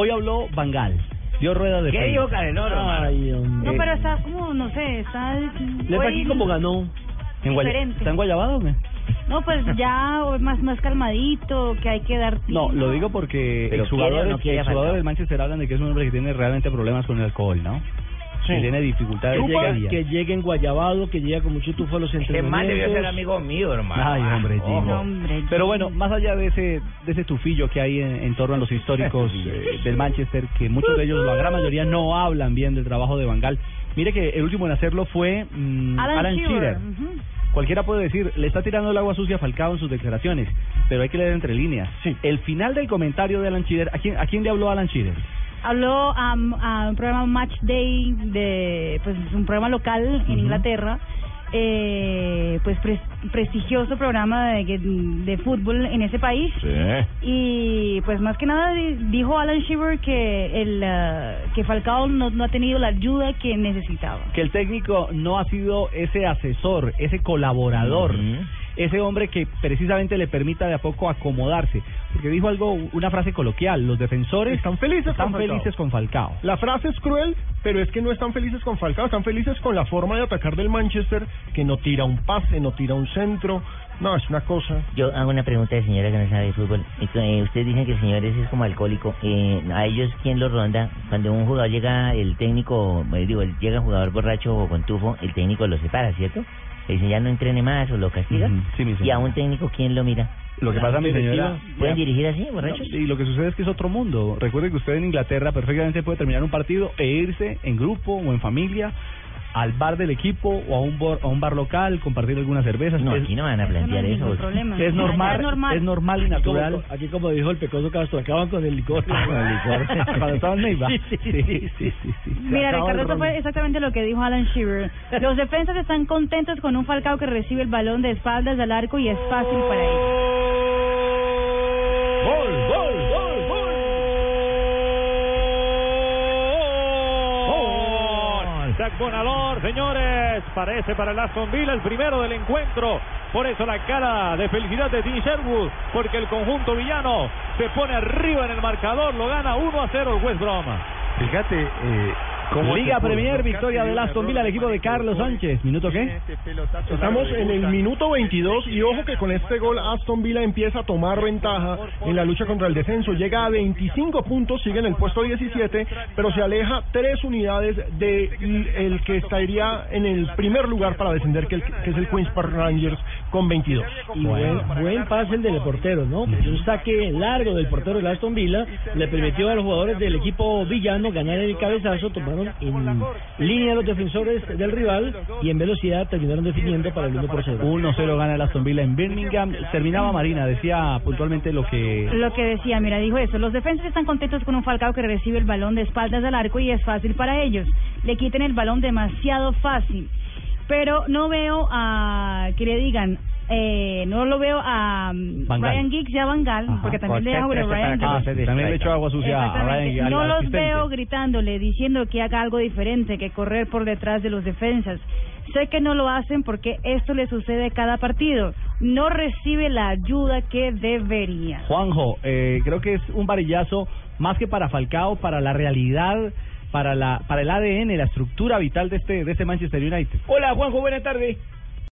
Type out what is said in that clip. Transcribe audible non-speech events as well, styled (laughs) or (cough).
Hoy habló Bangal. Dio rueda de ¿Qué prensa. dijo Caneloro? Ay, hombre. No, pero está como, no sé, está... ¿Le hoy- aquí como ganó? ¿En Guaya- Diferente. ¿Está en Guayabado o qué? No, pues ya más, más calmadito, que hay que dar... No, lo digo porque Pero quiere o exjugadores, no quiere a exjugadores Falcao. del Manchester hablan de que es un hombre que tiene realmente problemas con el alcohol, ¿no? Que tiene dificultades Que llega, serias. que llegue en Guayabado, que llega con mucho tufo a los Ese man debió ser entrenamientos. amigo mío, hermano. Ay, hombre, hombre, Pero bueno, más allá de ese de ese tufillo que hay en, en torno a los históricos (laughs) eh, del Manchester, que muchos de ellos, la gran mayoría, no hablan bien del trabajo de Bangal. Mire que el último en hacerlo fue mm, Alan, Alan Shearer. Shearer. ujú. Cualquiera puede decir, le está tirando el agua sucia a Falcao en sus declaraciones, pero hay que leer entre líneas. Sí. El final del comentario de Alan Shearer, ¿a quién, ¿a quién le habló Alan Shearer? Habló am, a un programa Match Day, de pues un programa local en Inglaterra, eh, pues pres- prestigioso programa de, de fútbol en ese país. Y pues más que nada di- dijo Alan Shearer que el ah, que Falcao no, no ha tenido la ayuda que necesitaba. Que el técnico no ha sido ese asesor, ese colaborador. Ese hombre que precisamente le permita de a poco acomodarse. Porque dijo algo, una frase coloquial, los defensores Están felices están con Falcao. felices con Falcao. La frase es cruel, pero es que no están felices con Falcao, están felices con la forma de atacar del Manchester, que no tira un pase, no tira un centro. No, es una cosa. Yo hago una pregunta de señora que no sabe de fútbol. Eh, ustedes dicen que el señor ese es como alcohólico. Eh, ¿A ellos quién los ronda? Cuando un jugador llega, el técnico, eh, digo, llega un jugador borracho o con tufo, el técnico lo separa, ¿cierto? Le dice ya no entrene más o lo castiga. Ujú, sí, mi ¿Y a un técnico quién lo mira? Lo que pasa, mi señora... ¿Pueden ya- dirigir así, borrachos? Y lo que sucede es que es otro mundo. Recuerde que usted en Inglaterra perfectamente puede terminar un partido e irse en grupo o en familia al bar del equipo o a un bar, a un bar local, compartir algunas cervezas. No, es, aquí no van a Eso no plantear hay eso. ningún problema. es normal, es normal. es normal y natural. Aquí como dijo el pecoso Castro, acaban con el licor. (laughs) Con el licor. (laughs) Cuando estaba en Neiva. Sí, sí, sí, sí, sí, sí. Mira, Ricardo, eso fue exactamente lo que dijo Alan Shearer. Los defensas están contentos con un Falcao que recibe el balón de espaldas al arco y es fácil para ellos. ¡Gol, gol, gol, Sac señores. Parece para el Aston Villa el primero del encuentro. Por eso la cara de felicidad de Dean Sherwood. Porque el conjunto villano se pone arriba en el marcador. Lo gana 1 a 0 el West Brom. Fíjate, eh, Liga Premier, victoria del Aston Villa, el equipo de Carlos Sánchez. ¿Minuto qué? Estamos en el minuto 22 y ojo que con este gol Aston Villa empieza a tomar ventaja en la lucha contra el descenso. Llega a 25 puntos, sigue en el puesto 17, pero se aleja tres unidades de el que estaría en el primer lugar para descender, que, el- que es el Queens Park Rangers con 22. Y buen, buen pase el del portero, ¿no? Un saque largo del portero de Aston Villa le permitió a los jugadores del equipo villano ganar el cabezazo, tomaron en línea los defensores del rival y en velocidad terminaron definiendo para el 1 por 0. 1-0 gana el Aston Villa en Birmingham. Terminaba Marina, decía puntualmente lo que... Lo que decía, mira, dijo eso. Los defensas están contentos con un Falcao que recibe el balón de espaldas al arco y es fácil para ellos. Le quiten el balón demasiado fácil. Pero no veo a que le digan, eh, no lo veo a um. Ryan Giggs y a Van Gaal, Ajá. porque también le hago a Ryan Ah, Giggs. también le echó agua sucia a. Ryan al no los asistente. veo gritándole, diciendo que haga algo diferente, que correr por detrás de los defensas. Sé que no lo hacen porque esto le sucede cada partido. No recibe la ayuda que debería. Juanjo, eh, creo que es un varillazo más que para Falcao, para la realidad, para la para el ADN, la estructura vital de este de este Manchester United. Hola Juanjo, buenas tardes.